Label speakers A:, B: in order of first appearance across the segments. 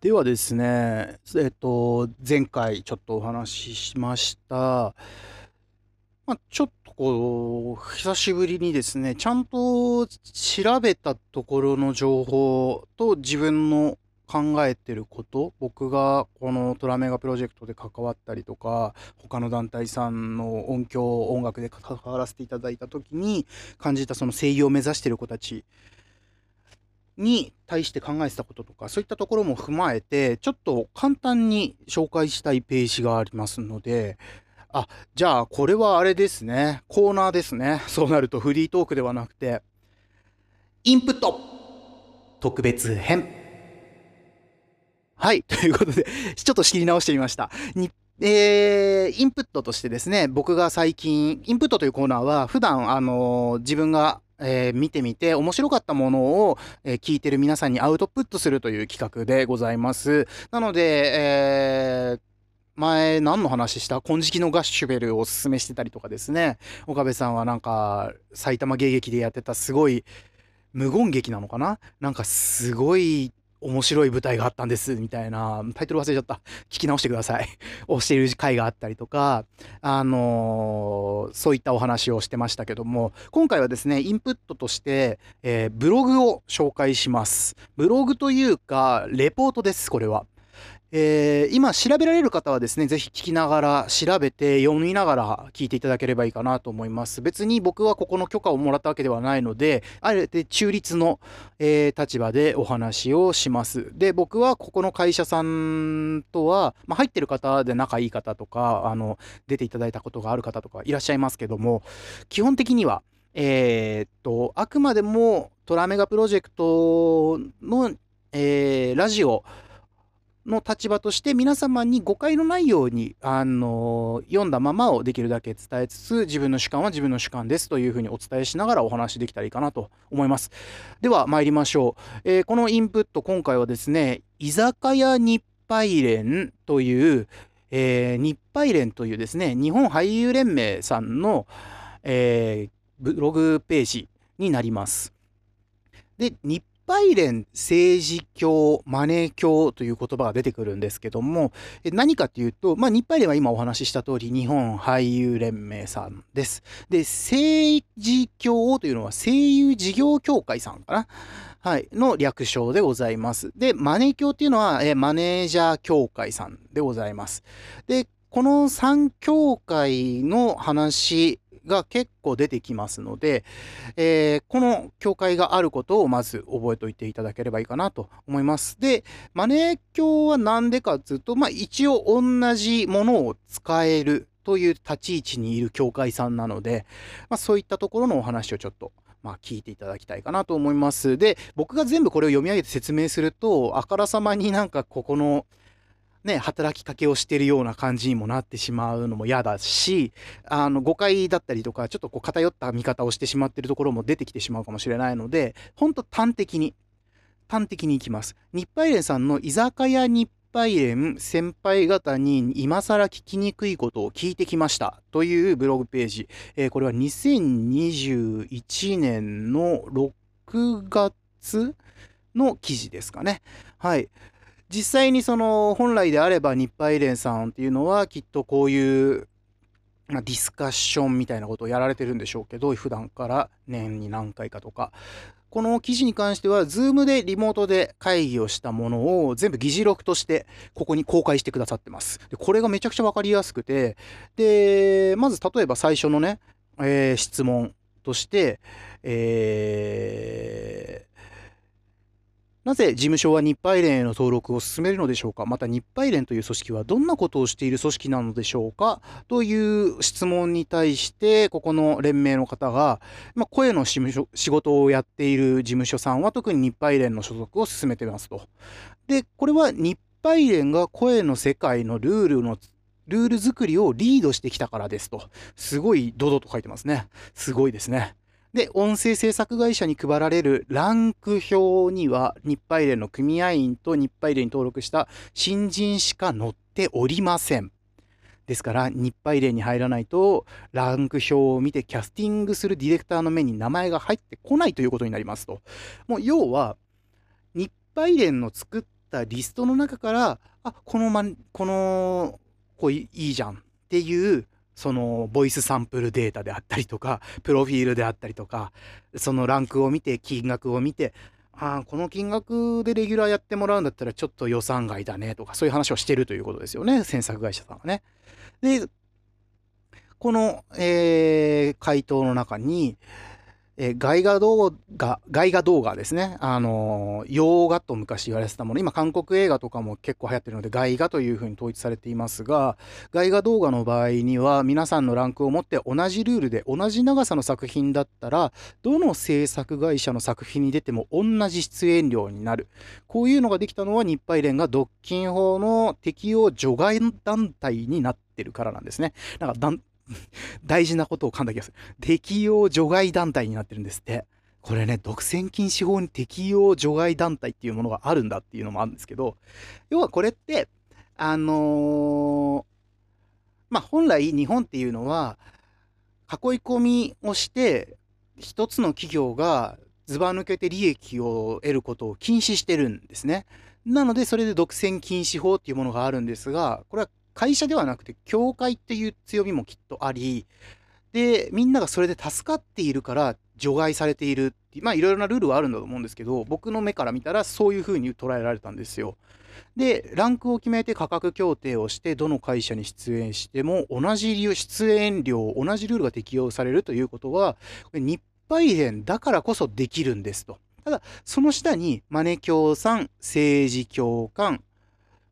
A: ではですね、えっと、前回ちょっとお話ししました、まあ、ちょっとこう、久しぶりにですね、ちゃんと調べたところの情報と自分の考えてること、僕がこのトラメガプロジェクトで関わったりとか、他の団体さんの音響、音楽で関わらせていただいた時に感じたその声優を目指してる子たちに対して考えてたこととか、そういったところも踏まえて、ちょっと簡単に紹介したいページがありますので、あ、じゃあこれはあれですね。コーナーですね。そうなるとフリートークではなくて、インプット特別編。はい。ということで、ちょっと仕切り直してみました。にえー、インプットとしてですね、僕が最近、インプットというコーナーは、普段、あのー、自分がえー、見てみて面白かったものを、えー、聞いてる皆さんにアウトプットするという企画でございます。なので、えー前何の話した？金色のガッシュベルをおすすめしてたりとかですね。岡部さんはなんか埼玉芸劇でやってたすごい無言劇なのかな？なんかすごい面白い舞台があったんですみたいな。タイトル忘れちゃった。聞き直してください。をしている回があったりとか。あのー、そういったお話をしてましたけども。今回はですねインプットとして、えー、ブログを紹介します。ブログというかレポートですこれは。えー、今調べられる方はですね、ぜひ聞きながら、調べて読みながら聞いていただければいいかなと思います。別に僕はここの許可をもらったわけではないので、あえて中立の、えー、立場でお話をします。で、僕はここの会社さんとは、まあ、入ってる方で仲いい方とか、あの、出ていただいたことがある方とかいらっしゃいますけども、基本的には、えー、っと、あくまでもトラメガプロジェクトの、えー、ラジオ、の立場として皆様に誤解のないように、あの読んだままをできるだけ伝えつつ自分の主観は自分の主観ですというふうにお伝えしながらお話できたらいいかなと思います。では参りましょう。えー、このインプット今回はですね居酒屋日配連という、えー、日配連というですね日本俳優連盟さんの、えー、ブログページになります。で日配連政治教、マネー教という言葉が出てくるんですけども、何かっていうと、まあ、日配連は今お話しした通り、日本俳優連盟さんです。で、政治教というのは声優事業協会さんかな？はい、の略称でございます。で、マネー教っていうのは、えマネージャー協会さんでございます。で、この3協会の話が結構出てきますので、えー、この教会があることをまず覚えておいていただければいいかなと思います。で、マネー教は何でかっていうと、まあ一応同じものを使えるという立ち位置にいる教会さんなので、まあそういったところのお話をちょっとまあ、聞いていただきたいかなと思います。で、僕が全部これを読み上げて説明すると、あからさまになんかここのね、働きかけをしてるような感じにもなってしまうのも嫌だし、あの、誤解だったりとか、ちょっとこう偏った見方をしてしまってるところも出てきてしまうかもしれないので、ほんと端的に、端的にいきます。日配連さんの居酒屋日配連先輩方に今更聞きにくいことを聞いてきましたというブログページ。えー、これは2021年の6月の記事ですかね。はい。実際にその本来であれば日配連さんっていうのはきっとこういう、ま、ディスカッションみたいなことをやられてるんでしょうけど普段から年に何回かとか。この記事に関しては Zoom でリモートで会議をしたものを全部議事録としてここに公開してくださってます。でこれがめちゃくちゃ分かりやすくてでまず例えば最初のね、えー、質問として、えーなぜ事務所は日配連への登録を進めるのでしょうか？また日配連という組織はどんなことをしている組織なのでしょうか？という質問に対して、ここの連盟の方が、まあ、声の仕事をやっている事務所さんは特に日配連の所属を進めてますと。で、これは日配連が声の世界のルールのルール作りをリードしてきたからですと。すごいドドと書いてますね。すごいですね。で、音声制作会社に配られるランク表には、日配連の組合員と日配連に登録した新人しか載っておりません。ですから、日配連に入らないと、ランク表を見てキャスティングするディレクターの目に名前が入ってこないということになりますと。もう、要は、日配連の作ったリストの中からあこの,、ま、この子いいじゃんっていうそのボイスサンプルデータであったりとかプロフィールであったりとかそのランクを見て金額を見てああこの金額でレギュラーやってもらうんだったらちょっと予算外だねとかそういう話をしてるということですよね制作会社さんはね。でこの、えー、回答の中に、えー、外画動画、外画動画ですね。あのー、洋画と昔言われてたもの、今韓国映画とかも結構流行ってるので、外画というふうに統一されていますが、外画動画の場合には、皆さんのランクを持って同じルールで同じ長さの作品だったら、どの制作会社の作品に出ても同じ出演料になる。こういうのができたのは、日配連が独禁法の適用除外団体になってるからなんですね。なんか 大事なことを噛んだ気がする。適用除外団体になってるんですって。これね、独占禁止法に適用除外団体っていうものがあるんだっていうのもあるんですけど、要はこれって、あのー、まあ、本来日本っていうのは、囲い込みをして、一つの企業がずば抜けて利益を得ることを禁止してるんですね。なので、それで独占禁止法っていうものがあるんですが、これは会社ではなくて、教会っていう強みもきっとあり、で、みんながそれで助かっているから除外されているって、まあいろいろなルールはあるんだと思うんですけど、僕の目から見たらそういうふうに捉えられたんですよ。で、ランクを決めて価格協定をして、どの会社に出演しても同じ出演料、同じルールが適用されるということは、日配連だからこそできるんですと。ただ、その下に、マネ協賛、政治協官、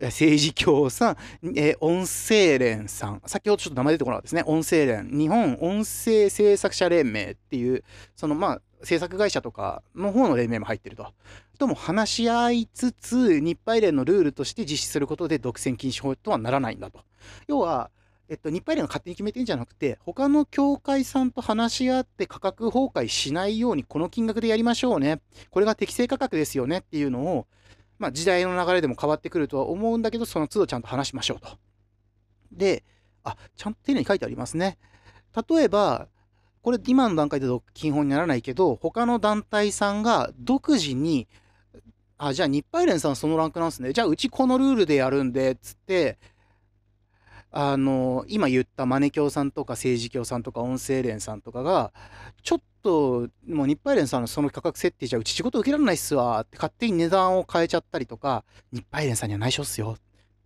A: 政治協さん、えー、音声連さん、先ほどちょっと名前出てこなかったですね、音声連、日本音声制作者連盟っていう、そのまあ、制作会社とかの方の連盟も入ってると。とも話し合いつつ、日配連のルールとして実施することで独占禁止法とはならないんだと。要は、えっと、日配連が勝手に決めてんじゃなくて、他の協会さんと話し合って価格崩壊しないように、この金額でやりましょうね。これが適正価格ですよねっていうのを、まあ、時代の流れでも変わってくるとは思うんだけど、その都度ちゃんと話しましょうと。で、あ、ちゃんと丁寧に書いてありますね。例えば、これ今の段階で金本にならないけど、他の団体さんが独自に、あ、じゃあ日配連さんそのランクなんですね。じゃあうちこのルールでやるんで、つって、あの、今言ったマネ教さんとか政治教さんとか音声連さんとかが、ちょっと、もう日配連さんのその価格設定じゃうち仕事受けられないっすわって勝手に値段を変えちゃったりとか、日配連さんには内緒っすよ。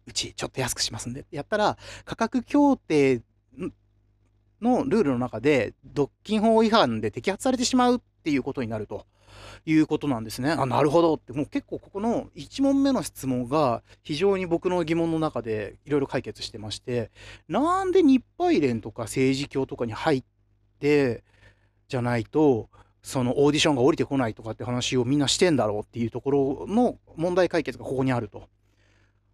A: うちちょっと安くしますんで。やったら、価格協定のルールの中で、独禁法違反で摘発されてしまうっていうことになると。いうことなんですね。あ、なるほどって、もう結構ここの1問目の質問が非常に僕の疑問の中でいろいろ解決してまして、なんで日配連とか政治協とかに入ってじゃないと、そのオーディションが降りてこないとかって話をみんなしてんだろうっていうところの問題解決がここにあると。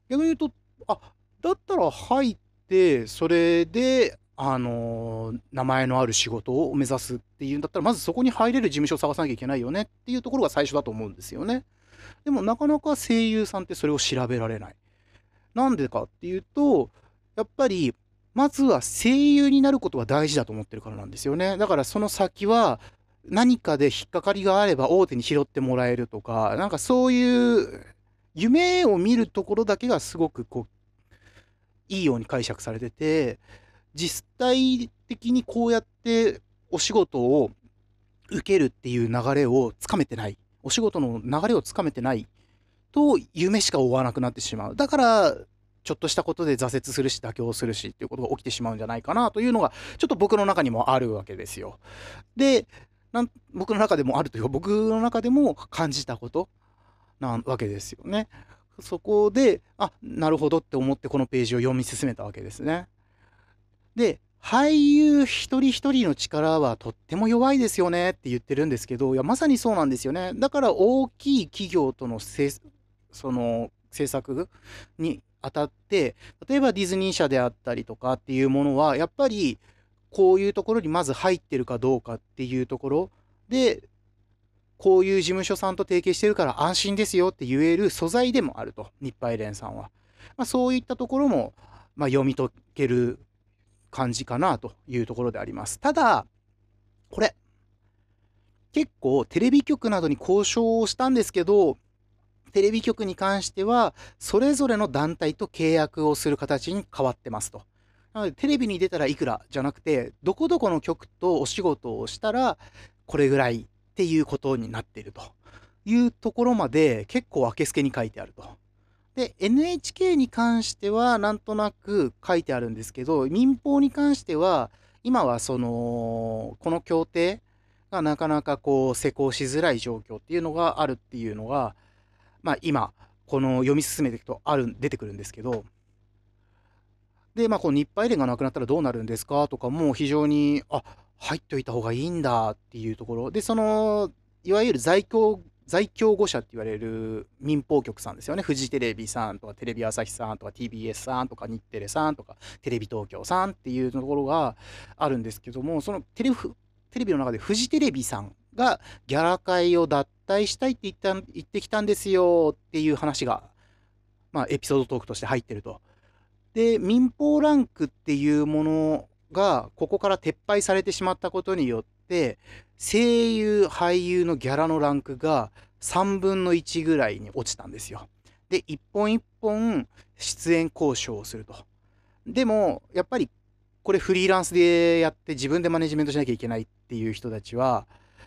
A: 逆に言うと、あ、だったら入って、それであの、名前のある仕事を目指すっていうんだったら、まずそこに入れる事務所を探さなきゃいけないよねっていうところが最初だと思うんですよね。でもなかなか声優さんってそれを調べられない。なんでかっていうと、やっぱり、まずは声優になることが大事だと思ってるからなんですよね。だからその先は、何かで引っかかりがあれば大手に拾ってもらえるとか、なんかそういう夢を見るところだけがすごくこう、いいように解釈されてて、実体的にこうやってお仕事を受けるっていう流れをつかめてない。お仕事の流れをつかめてないと夢しか追わなくなってしまう。だから、ちょっとしたことで挫折するし妥協するしっていうことが起きてしまうんじゃないかなというのがちょっと僕の中にもあるわけですよ。で、なん僕の中でもあるというか僕の中でも感じたことなわけですよね。そこで、あ、なるほどって思ってこのページを読み進めたわけですね。で、俳優一人一人の力はとっても弱いですよねって言ってるんですけど、いや、まさにそうなんですよね。だから大きい企業とのその制作にあたって、例えばディズニー社であったりとかっていうものは、やっぱりこういうところにまず入ってるかどうかっていうところで、こういう事務所さんと提携してるから安心ですよって言える素材でもあると、日配連さんは。まあ、そういったところも、まあ、読み解ける感じかなというところであります。ただ、これ、結構テレビ局などに交渉をしたんですけど、テレビ局に関しては、それぞれの団体と契約をする形に変わってますと。なので、テレビに出たらいくらじゃなくて、どこどこの局とお仕事をしたら、これぐらいっていうことになっているというところまで結構あけすけに書いてあると。で、NHK に関してはなんとなく書いてあるんですけど、民放に関しては、今はその、この協定がなかなかこう施行しづらい状況っていうのがあるっていうのが、まあ今、この読み進めていくとある、出てくるんですけど、で、まあこの日配連がなくなったらどうなるんですかとかも非常に、あ、入っといた方がいいんだっていうところ。で、その、いわゆる在京在京五社って言われる民放局さんですよね。フジテレビさんとかテレビ朝日さんとか TBS さんとか日テレさんとかテレビ東京さんっていうところがあるんですけども、そのテレビの中でフジテレビさんがギャラ会を脱退したいって言った言ってきたんですよっていう話が、まあ、エピソードトークとして入ってると。で、民放ランクっていうものがここから撤廃されてしまったことによって、声優、俳優のギャラのランクが3分の1ぐらいに落ちたんですよ。で、一本一本出演交渉をすると。でも、やっぱりこれフリーランスでやって自分でマネジメントしなきゃいけないっていう人たちは、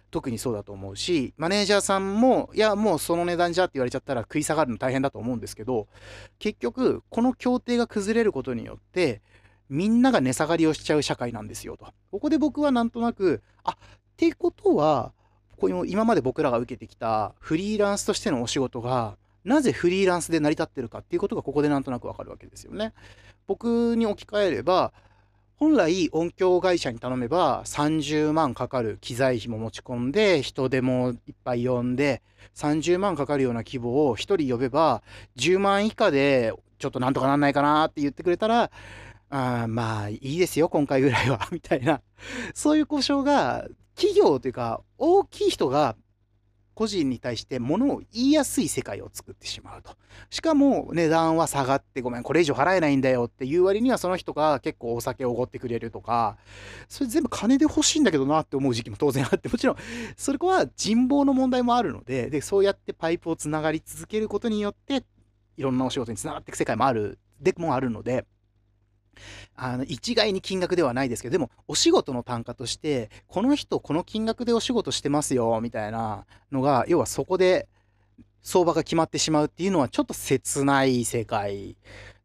A: 特にそうだと思うし、マネージャーさんも、いや、もうその値段じゃって言われちゃったら食い下がるの大変だと思うんですけど、結局、この協定が崩れることによって、みんなが値下がりをしちゃう社会なんですよと。ここで僕はなんとなく、あ、ってことは、この今まで僕らが受けてきたフリーランスとしてのお仕事が、なぜフリーランスで成り立ってるかっていうことがここでなんとなくわかるわけですよね。僕に置き換えれば、本来音響会社に頼めば30万かかる機材費も持ち込んで人手もいっぱい呼んで30万かかるような規模を1人呼べば10万以下でちょっとなんとかなんないかなって言ってくれたらあまあいいですよ今回ぐらいはみたいな。そういう交渉が企業というか、大きい人が個人に対して物を言いやすい世界を作ってしまうと。しかも値段は下がってごめん、これ以上払えないんだよっていう割にはその人が結構お酒をおごってくれるとか、それ全部金で欲しいんだけどなって思う時期も当然あって、もちろん。それは人望の問題もあるので、で、そうやってパイプをつながり続けることによって、いろんなお仕事につながっていく世界もある、でもあるので、あの、一概に金額ではないですけど、でも、お仕事の単価として、この人、この金額でお仕事してますよ、みたいなのが、要はそこで相場が決まってしまうっていうのは、ちょっと切ない世界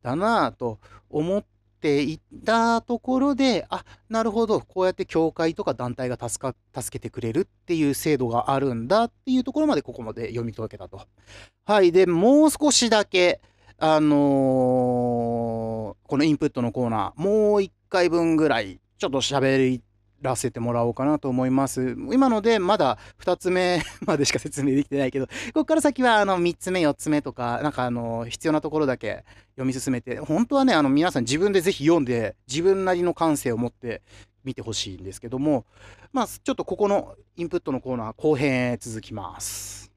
A: だなと思っていたところで、あ、なるほど、こうやって協会とか団体が助か、助けてくれるっていう制度があるんだっていうところまでここまで読み解けたと。はい。で、もう少しだけ、あのー、このインプットのコーナー、もう一回分ぐらい、ちょっと喋らせてもらおうかなと思います。今のでまだ2つ目 までしか説明できてないけど、ここから先はあの3つ目、4つ目とか、なんかあの必要なところだけ読み進めて、本当はね、あの皆さん自分でぜひ読んで、自分なりの感性を持って見てほしいんですけども、まあちょっとここのインプットのコーナー後編へ続きます。